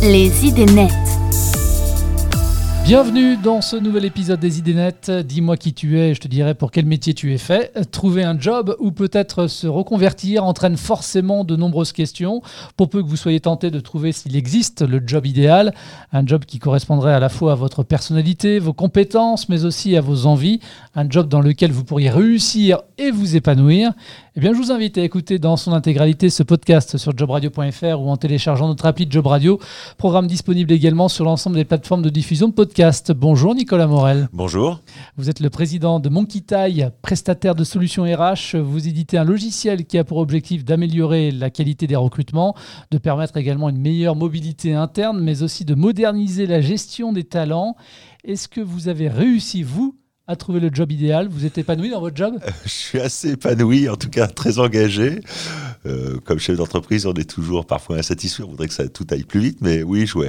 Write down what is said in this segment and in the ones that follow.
Les idées nettes. Bienvenue dans ce nouvel épisode des idées nettes. Dis-moi qui tu es, je te dirai pour quel métier tu es fait. Trouver un job ou peut-être se reconvertir entraîne forcément de nombreuses questions. Pour peu que vous soyez tenté de trouver s'il existe le job idéal, un job qui correspondrait à la fois à votre personnalité, vos compétences, mais aussi à vos envies, un job dans lequel vous pourriez réussir et vous épanouir, eh bien, je vous invite à écouter dans son intégralité ce podcast sur jobradio.fr ou en téléchargeant notre appli Job Radio, programme disponible également sur l'ensemble des plateformes de diffusion de podcasts. Bonjour Nicolas Morel. Bonjour. Vous êtes le président de Monkey Taille, prestataire de solutions RH. Vous éditez un logiciel qui a pour objectif d'améliorer la qualité des recrutements, de permettre également une meilleure mobilité interne, mais aussi de moderniser la gestion des talents. Est-ce que vous avez réussi, vous, à trouver le job idéal? Vous êtes épanoui dans votre job? Je suis assez épanoui, en tout cas très engagé. Euh, comme chef d'entreprise, on est toujours parfois insatisfait. On voudrait que ça tout aille plus vite, mais oui, je, suis,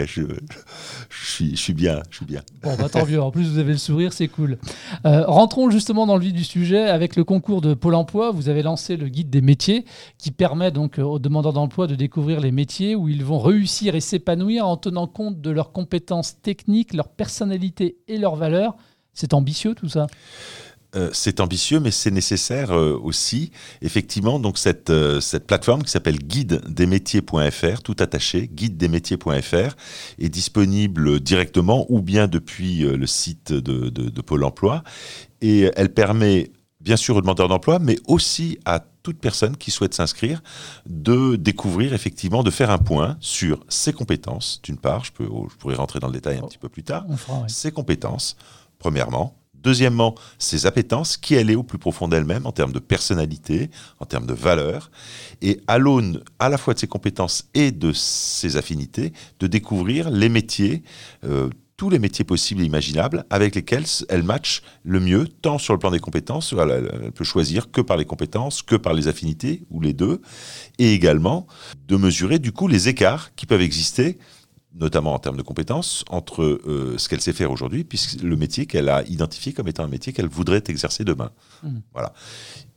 bien. Je suis bien. Bon, bah, tant mieux. En plus, vous avez le sourire, c'est cool. Euh, rentrons justement dans le vif du sujet avec le concours de Pôle emploi. Vous avez lancé le guide des métiers qui permet donc aux demandeurs d'emploi de découvrir les métiers où ils vont réussir et s'épanouir en tenant compte de leurs compétences techniques, leur personnalité et leurs valeurs. C'est ambitieux tout ça? Euh, c'est ambitieux, mais c'est nécessaire euh, aussi. Effectivement, donc cette, euh, cette plateforme qui s'appelle guide-des-métiers.fr, tout attaché, guide-des-métiers.fr, est disponible directement ou bien depuis le site de, de, Pôle Emploi. Et elle permet, bien sûr, aux demandeurs d'emploi, mais aussi à toute personne qui souhaite s'inscrire de découvrir effectivement, de faire un point sur ses compétences, d'une part, je, peux, je pourrais rentrer dans le détail un petit peu plus tard, ses compétences premièrement. Deuxièmement, ses appétences, qui elle est au plus profond d'elle-même en termes de personnalité, en termes de valeur, et à l'aune à la fois de ses compétences et de ses affinités, de découvrir les métiers, euh, tous les métiers possibles et imaginables avec lesquels elle match le mieux, tant sur le plan des compétences, elle, peut choisir que par les compétences, que par les affinités, ou les deux, et également de mesurer du coup les écarts qui peuvent exister notamment en termes de compétences, entre euh, ce qu'elle sait faire aujourd'hui, puisque le métier qu'elle a identifié comme étant un métier qu'elle voudrait exercer demain. Mmh. Voilà.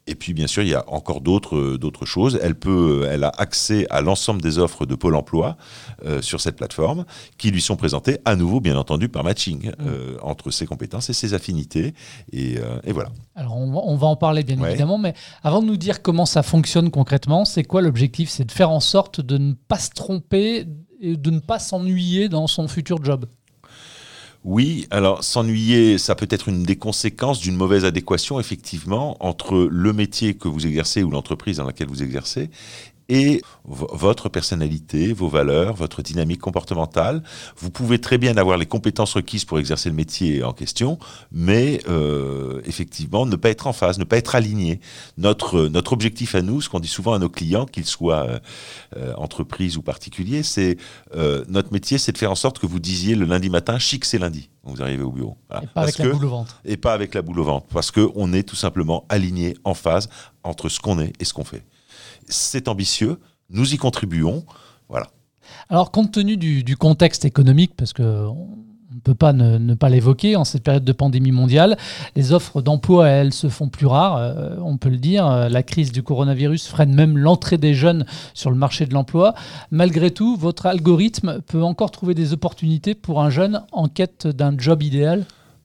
Et puis, bien sûr, il y a encore d'autres euh, d'autres choses. Elle peut, elle a accès à l'ensemble des offres de Pôle Emploi euh, sur cette plateforme, qui lui sont présentées à nouveau, bien entendu, par matching mmh. entre ses compétences et ses affinités. Et, et voilà. Alors, on va, on va, en parler bien évidemment, mais avant de nous dire comment ça fonctionne concrètement, c'est quoi l'objectif? C'est de faire en sorte de ne pas se tromper et de ne pas s'ennuyer dans son futur job? Oui, alors s'ennuyer, ça peut être une des conséquences d'une mauvaise adéquation, effectivement, entre le métier que vous exercez ou l'entreprise dans laquelle vous exercez et votre personnalité, vos valeurs, votre dynamique comportementale. Vous pouvez très bien avoir les compétences requises pour exercer le métier en question, mais euh, effectivement ne pas être en phase, ne pas être aligné. Notre, notre objectif à nous, ce qu'on dit souvent à nos clients, qu'ils soient euh, euh entreprises ou particuliers, c'est euh, notre métier, c'est de faire en sorte que vous disiez le lundi matin, chic c'est lundi. Vous arrivez au bureau. Et pas avec la boule au ventre. Et pas avec la boule au ventre. Parce qu'on est tout simplement aligné, en phase entre ce qu'on est et ce qu'on fait c'est ambitieux, nous y contribuons. Voilà. Alors, compte tenu du, contexte économique, parce que on ne peut pas ne, pas l'évoquer en cette période de pandémie mondiale. Les offres d'emploi, elles, se font plus rares, euh, on peut le dire. La crise du coronavirus freine même l'entrée des jeunes sur le marché de l'emploi. Malgré tout, votre algorithme peut encore trouver des opportunités pour un jeune en quête d'un job idéal?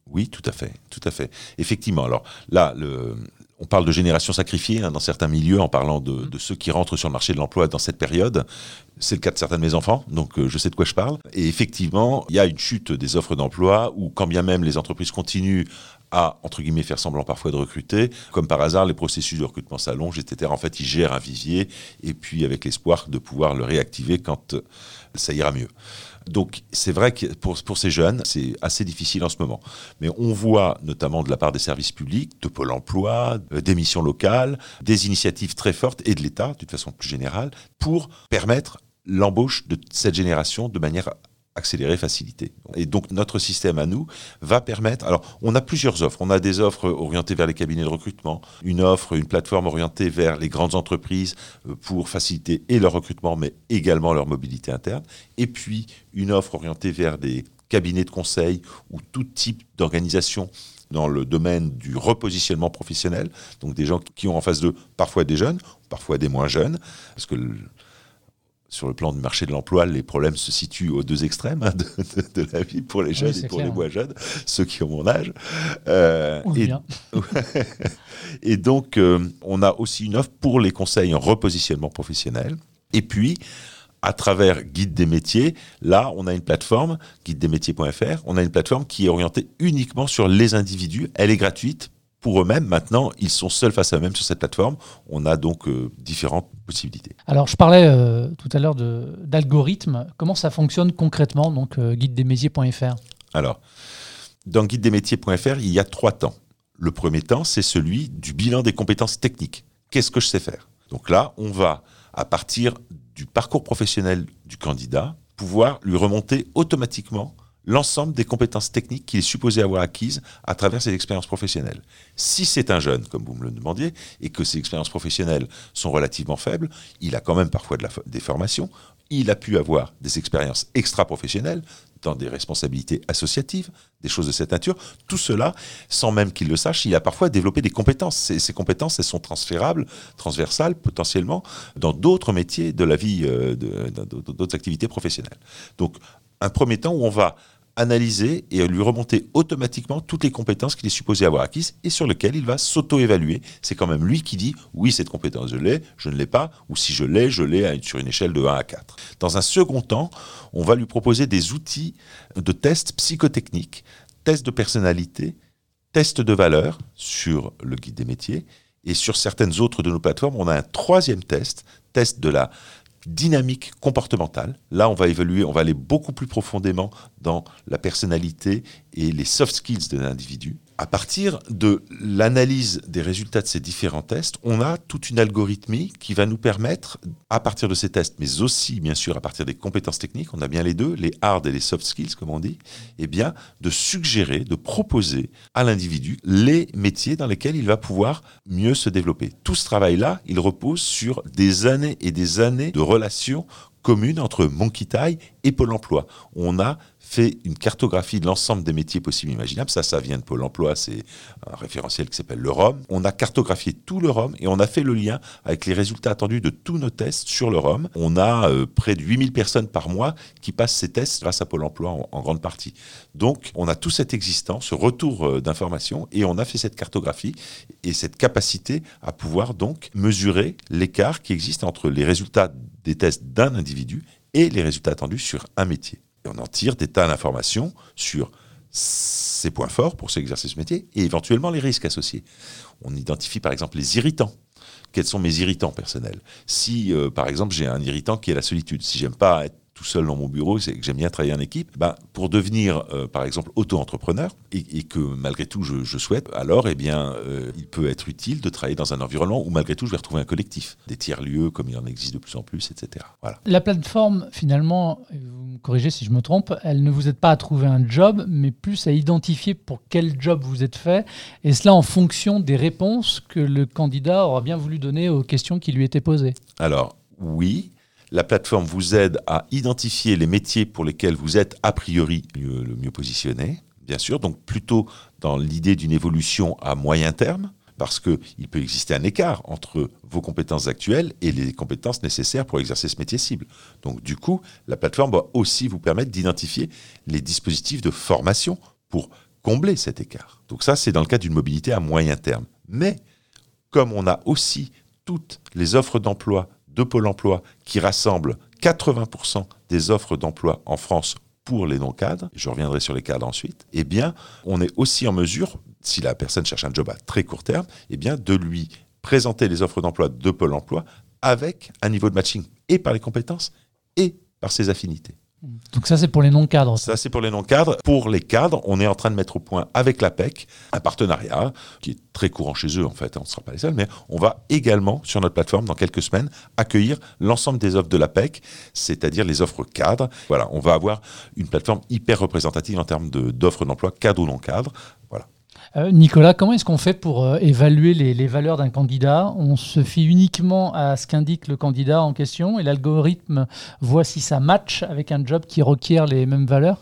Oui, tout à fait, tout à fait. Effectivement, alors là, le, on parle de génération sacrifiée hein, dans certains milieux en parlant de, ceux qui rentrent sur le marché de l'emploi dans cette période. C'est le cas de certains de mes enfants, donc euh, je sais de quoi je parle. Et effectivement, il y a une chute des offres d'emploi où, quand bien même les entreprises continuent à, entre guillemets, faire semblant parfois de recruter, comme par hasard, les processus de recrutement s'allongent, etc. En fait, ils gèrent un vivier et puis avec l'espoir de pouvoir le réactiver quand euh, ça ira mieux. Donc c'est vrai que pour, ces jeunes, c'est assez difficile en ce moment. Mais on voit notamment de la part des services publics, de Pôle Emploi, euh, des missions locales, des initiatives très fortes et de l'État, d'une façon plus générale, pour permettre l'embauche de cette génération de manière accélérer, faciliter. Et donc notre système à nous va permettre. Alors on a plusieurs offres. On a des offres orientées vers les cabinets de recrutement, une offre, une plateforme orientée vers les grandes entreprises euh, pour faciliter et leur recrutement, mais également leur mobilité interne. Et puis une offre orientée vers des cabinets de conseil ou tout type d'organisation dans le domaine du repositionnement professionnel, donc des gens qui ont en face d'eux parfois des jeunes, parfois des moins jeunes, parce que sur le plan du marché de l'emploi, les problèmes se situent aux deux extrêmes hein, de, la vie pour les jeunes et pour les moins jeunes, ceux qui ont mon âge. Euh, et, et, donc, euh, on a aussi une offre pour les conseils en repositionnement professionnel. Et puis, à travers Guide des métiers, là, on a une plateforme, guide-des-métiers.fr, on a une plateforme qui est orientée uniquement sur les individus. Elle est gratuite pour eux-mêmes. Maintenant, ils sont seuls face à eux-mêmes sur cette plateforme. On a donc euh, différentes possibilités. Alors, je parlais euh, tout à l'heure d'algorithmes. Comment ça fonctionne concrètement, donc euh, guide-des-métiers.fr Alors, dans guide-des-métiers.fr, il y a trois temps. Le premier temps, c'est celui du bilan des compétences techniques. Qu'est-ce que je sais faire? Donc là, on va, à partir du parcours professionnel du candidat, pouvoir lui remonter automatiquement l'ensemble des compétences techniques qu'il est supposé avoir acquises à travers ses expériences professionnelles. Si c'est un jeune, comme vous me le demandiez, et que ses expériences professionnelles sont relativement faibles, il a quand même parfois des formations, il a pu avoir des expériences extra-professionnelles dans des responsabilités associatives, des choses de cette nature. Tout cela, sans même qu'il le sache, il a parfois développé des compétences. Ces, ces compétences, elles sont transférables, transversales potentiellement, dans d'autres métiers de la vie, euh, d'autres activités professionnelles. Donc, un premier temps où on va analyser et lui remonter automatiquement toutes les compétences qu'il est supposé avoir acquises et sur lesquelles il va s'auto-évaluer. C'est quand même lui qui dit oui, cette compétence, je l'ai, je ne l'ai pas, ou si je l'ai, je l'ai sur une échelle de 1 à 4. Dans un second temps, on va lui proposer des outils de tests psychotechniques, tests de personnalité, tests de valeur sur le guide des métiers. Et sur certaines autres de nos plateformes, on a un troisième test, test de la dynamique comportementale. Là, on va évoluer, on va aller beaucoup plus profondément dans la personnalité et les soft skills de l'individu à partir de l'analyse des résultats de ces différents tests, on a toute une algorithmie qui va nous permettre, à partir de ces tests, mais aussi bien sûr à partir des compétences techniques, on a bien les deux, les hard et les soft skills comme on dit, eh bien de suggérer, de proposer à l'individu les métiers dans lesquels il va pouvoir mieux se développer. Tout ce travail-là, il repose sur des années et des années de relations communes entre Monkey et Pôle Emploi. On a fait une cartographie de l'ensemble des métiers possibles imaginables. Ça, ça vient de Pôle emploi, c'est un référentiel qui s'appelle le ROM. On a cartographié tout le ROM et on a fait le lien avec les résultats attendus de tous nos tests sur le ROM. On a euh, près de 8000 personnes par mois qui passent ces tests grâce à Pôle emploi en, grande partie. Donc, on a tout cet existant, ce retour euh, d'informations et on a fait cette cartographie et cette capacité à pouvoir donc mesurer l'écart qui existe entre les résultats des tests d'un individu et les résultats attendus sur un métier on en tire des tas d'informations sur ses points forts pour s'exercer ce métier et éventuellement les risques associés. On identifie par exemple les irritants. Quels sont mes irritants personnels? Si, euh, par exemple, j'ai un irritant qui est la solitude, si j'aime pas être tout seul dans mon bureau, c'est que j'aime bien travailler en équipe, ben, pour devenir, euh, par exemple, auto-entrepreneur, et, que malgré tout je, souhaite, alors eh bien, euh, il peut être utile de travailler dans un environnement où malgré tout je vais retrouver un collectif, des tiers-lieux comme il en existe de plus en plus, etc. Voilà. La plateforme, finalement, vous me corrigez si je me trompe, elle ne vous aide pas à trouver un job, mais plus à identifier pour quel job vous êtes fait, et cela en fonction des réponses que le candidat aura bien voulu donner aux questions qui lui étaient posées. Alors, oui, la plateforme vous aide à identifier les métiers pour lesquels vous êtes a priori le mieux positionné, bien sûr, donc plutôt dans l'idée d'une évolution à moyen terme, parce qu'il peut exister un écart entre vos compétences actuelles et les compétences nécessaires pour exercer ce métier cible. Donc du coup, la plateforme va aussi vous permettre d'identifier les dispositifs de formation pour combler cet écart. Donc ça, c'est dans le cas d'une mobilité à moyen terme. Mais comme on a aussi toutes les offres d'emploi de Pôle emploi qui rassemble 80% des offres d'emploi en France pour les non-cadres, je reviendrai sur les cadres ensuite, eh bien, on est aussi en mesure, si la personne cherche un job à très court terme, eh bien, de lui présenter les offres d'emploi de Pôle emploi avec un niveau de matching et par les compétences et par ses affinités. Donc ça, c'est pour les non-cadres. Ça, c'est pour les non-cadres. Pour les cadres, on est en train de mettre au point avec l'APEC un partenariat qui est très courant chez eux, en fait, on ne sera pas les seuls, mais on va également, sur notre plateforme, dans quelques semaines, accueillir l'ensemble des offres de l'APEC, c'est-à-dire les offres cadres. Voilà, on va avoir une plateforme hyper représentative en termes d'offres d'emploi cadres ou non-cadres. Voilà. Euh, Nicolas, comment est-ce qu'on fait pour euh, évaluer les, valeurs d'un candidat? On se fie uniquement à ce qu'indique le candidat en question et l'algorithme voit si ça match avec un job qui requiert les mêmes valeurs?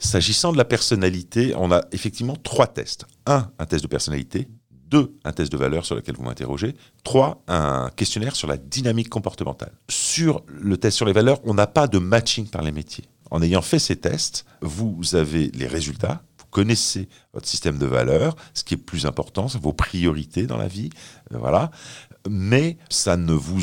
S'agissant de la personnalité, on a effectivement trois tests. Un, un test de personnalité. Deux, un test de valeur sur lequel vous m'interrogez. Trois, un questionnaire sur la dynamique comportementale. Sur le test sur les valeurs, on n'a pas de matching par les métiers. En ayant fait ces tests, vous avez les résultats, connaissez votre système de valeurs, ce qui est plus important, c'est vos priorités dans la vie, euh, voilà. Mais ça ne vous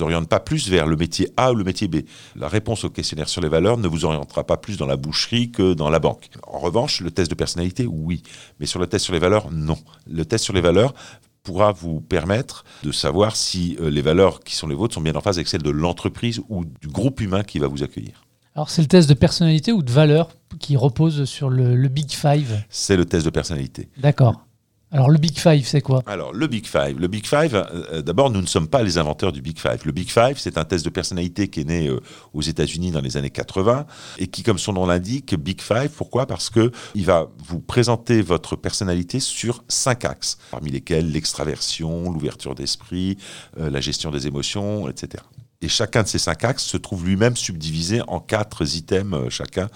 oriente pas plus vers le métier A ou le métier B. La réponse au questionnaire sur les valeurs ne vous orientera pas plus dans la boucherie que dans la banque. En revanche, le test de personnalité, oui. Mais sur le test sur les valeurs, non. Le test sur les valeurs pourra vous permettre de savoir si euh, les valeurs qui sont les vôtres sont bien en phase avec celles de l'entreprise ou du groupe humain qui va vous accueillir. Alors c'est le test de personnalité ou de valeur qui repose sur le, Big Five C'est le test de personnalité. D'accord. Alors le Big Five, c'est quoi? Alors le Big Five, le Big Five, euh, d'abord nous ne sommes pas les inventeurs du Big Five. Le Big Five, c'est un test de personnalité qui est né euh, aux États-Unis dans les années 80 et qui, comme son nom l'indique, Big Five. Pourquoi? Parce que il va vous présenter votre personnalité sur cinq axes, parmi lesquels l'extraversion, l'ouverture d'esprit, euh, la gestion des émotions, etc. Et chacun de ces cinq axes se trouve lui-même subdivisé en quatre items chacun.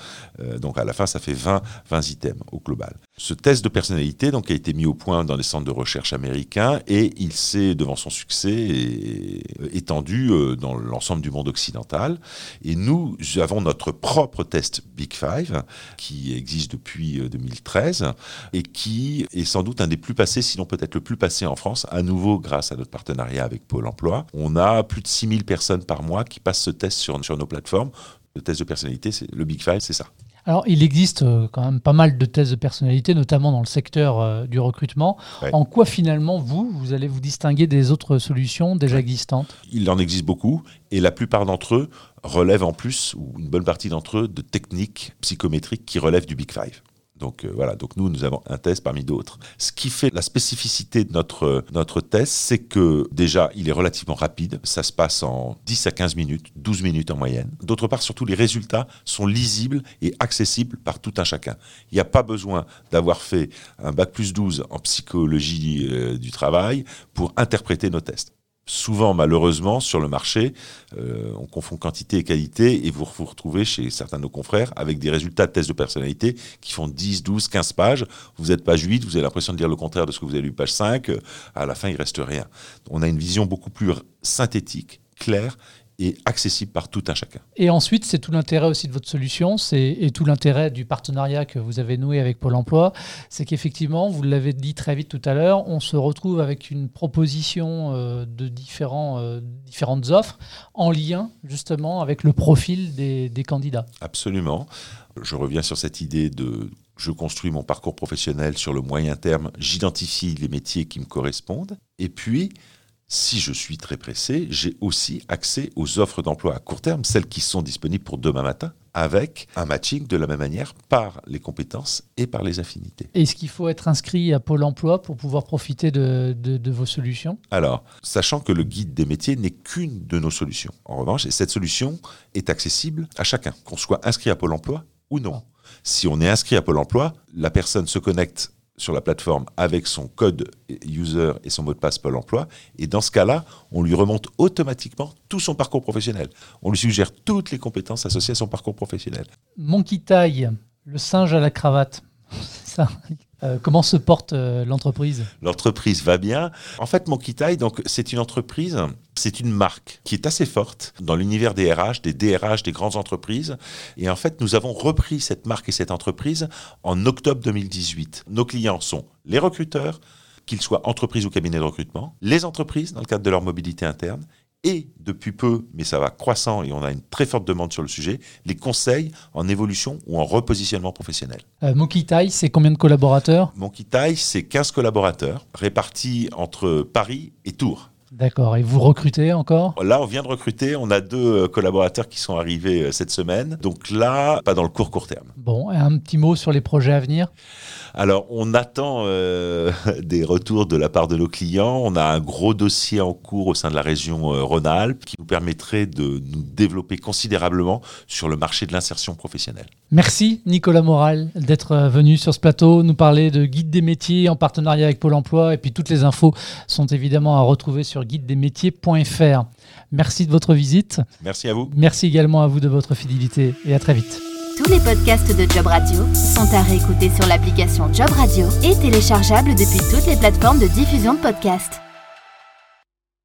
donc à la fin, ça fait 20, 20 items au global. Ce test de personnalité donc, a été mis au point dans les centres de recherche américains et il s'est, devant son succès, étendu euh, dans l'ensemble du monde occidental. Et nous avons notre propre test Big Five qui existe depuis 2013 euh, et qui est sans doute un des plus passés, sinon peut-être le plus passé en France, à nouveau grâce à notre partenariat avec Pôle Emploi. On a plus de 6000 personnes par mois qui passent ce test sur, sur nos plateformes. Le test de personnalité, le Big Five, c'est ça. Alors, il existe euh, quand même pas mal de tests de personnalité, notamment dans le secteur euh, du recrutement. En quoi finalement, vous, vous allez vous distinguer des autres solutions déjà existantes? Il en existe beaucoup, et la plupart d'entre eux relèvent en plus, ou une bonne partie d'entre eux, de techniques psychométriques qui relèvent du Big Five. Donc euh, voilà, donc nous, nous avons un test parmi d'autres. Ce qui fait la spécificité de notre, notre test, c'est que déjà, il est relativement rapide. Ça se passe en 10 à 15 minutes, 12 minutes en moyenne. D'autre part, surtout, les résultats sont lisibles et accessibles par tout un chacun. Il n'y a pas besoin d'avoir fait un bac plus 12 en psychologie euh, du travail pour interpréter nos tests souvent, malheureusement, sur le marché, euh, on confond quantité et qualité et vous vous retrouvez chez certains de nos confrères avec des résultats de tests de personnalité qui font 10, 12, 15 pages. Vous êtes page 8, vous avez l'impression de dire le contraire de ce que vous avez lu page 5. À la fin, il reste rien. On a une vision beaucoup plus synthétique, claire et accessible par tout un chacun. Et ensuite, c'est tout l'intérêt aussi de votre solution, c'est et tout l'intérêt du partenariat que vous avez noué avec Pôle Emploi, c'est qu'effectivement, vous l'avez dit très vite tout à l'heure, on se retrouve avec une proposition euh, de différents, euh, différentes offres en lien justement avec le profil des, des candidats. Absolument. Je reviens sur cette idée de je construis mon parcours professionnel sur le moyen terme, j'identifie les métiers qui me correspondent, et puis si je suis très pressé, j'ai aussi accès aux offres d'emploi à court terme, celles qui sont disponibles pour demain matin, avec un matching de la même manière par les compétences et par les affinités. Est-ce qu'il faut être inscrit à Pôle Emploi pour pouvoir profiter de, de vos solutions? Alors, sachant que le guide des métiers n'est qu'une de nos solutions. En revanche, cette solution est accessible à chacun, qu'on soit inscrit à Pôle Emploi ou non. Si on est inscrit à Pôle Emploi, la personne se connecte sur la plateforme avec son code user et son mot de passe Pôle emploi. Et dans ce cas-là, on lui remonte automatiquement tout son parcours professionnel. On lui suggère toutes les compétences associées à son parcours professionnel. Monkey Taille, le singe à la cravate. Ça. Euh, comment se porte euh, l'entreprise? L'entreprise va bien. En fait, Monkey donc c'est une entreprise, c'est une marque qui est assez forte dans l'univers des RH, des DRH, des grandes entreprises. Et en fait, nous avons repris cette marque et cette entreprise en octobre 2018. Nos clients sont les recruteurs, qu'ils soient entreprises ou cabinets de recrutement, les entreprises dans le cadre de leur mobilité interne et depuis peu, mais ça va croissant et on a une très forte demande sur le sujet, les conseils en évolution ou en repositionnement professionnel. Euh, Monkey c'est combien de collaborateurs? Monkey c'est 15 collaborateurs répartis entre Paris et Tours. D'accord. Et vous recrutez encore? Là, on vient de recruter. On a deux euh, collaborateurs qui sont arrivés euh, cette semaine. Donc là, pas dans le court court terme. Bon, un petit mot sur les projets à venir? Alors, on attend euh, des retours de la part de nos clients. On a un gros dossier en cours au sein de la région euh, Rhône-Alpes qui nous permettrait de nous développer considérablement sur le marché de l'insertion professionnelle. Merci Nicolas Moral d'être venu sur ce plateau nous parler de Guide des métiers en partenariat avec Pôle Emploi. Et puis toutes les infos sont évidemment à retrouver sur guidedesmétiers.fr. Merci de votre visite. Merci à vous. Merci également à vous de votre fidélité et à très vite. Tous les podcasts de Job Radio sont à réécouter sur l'application Job Radio et téléchargeables depuis toutes les plateformes de diffusion de podcasts.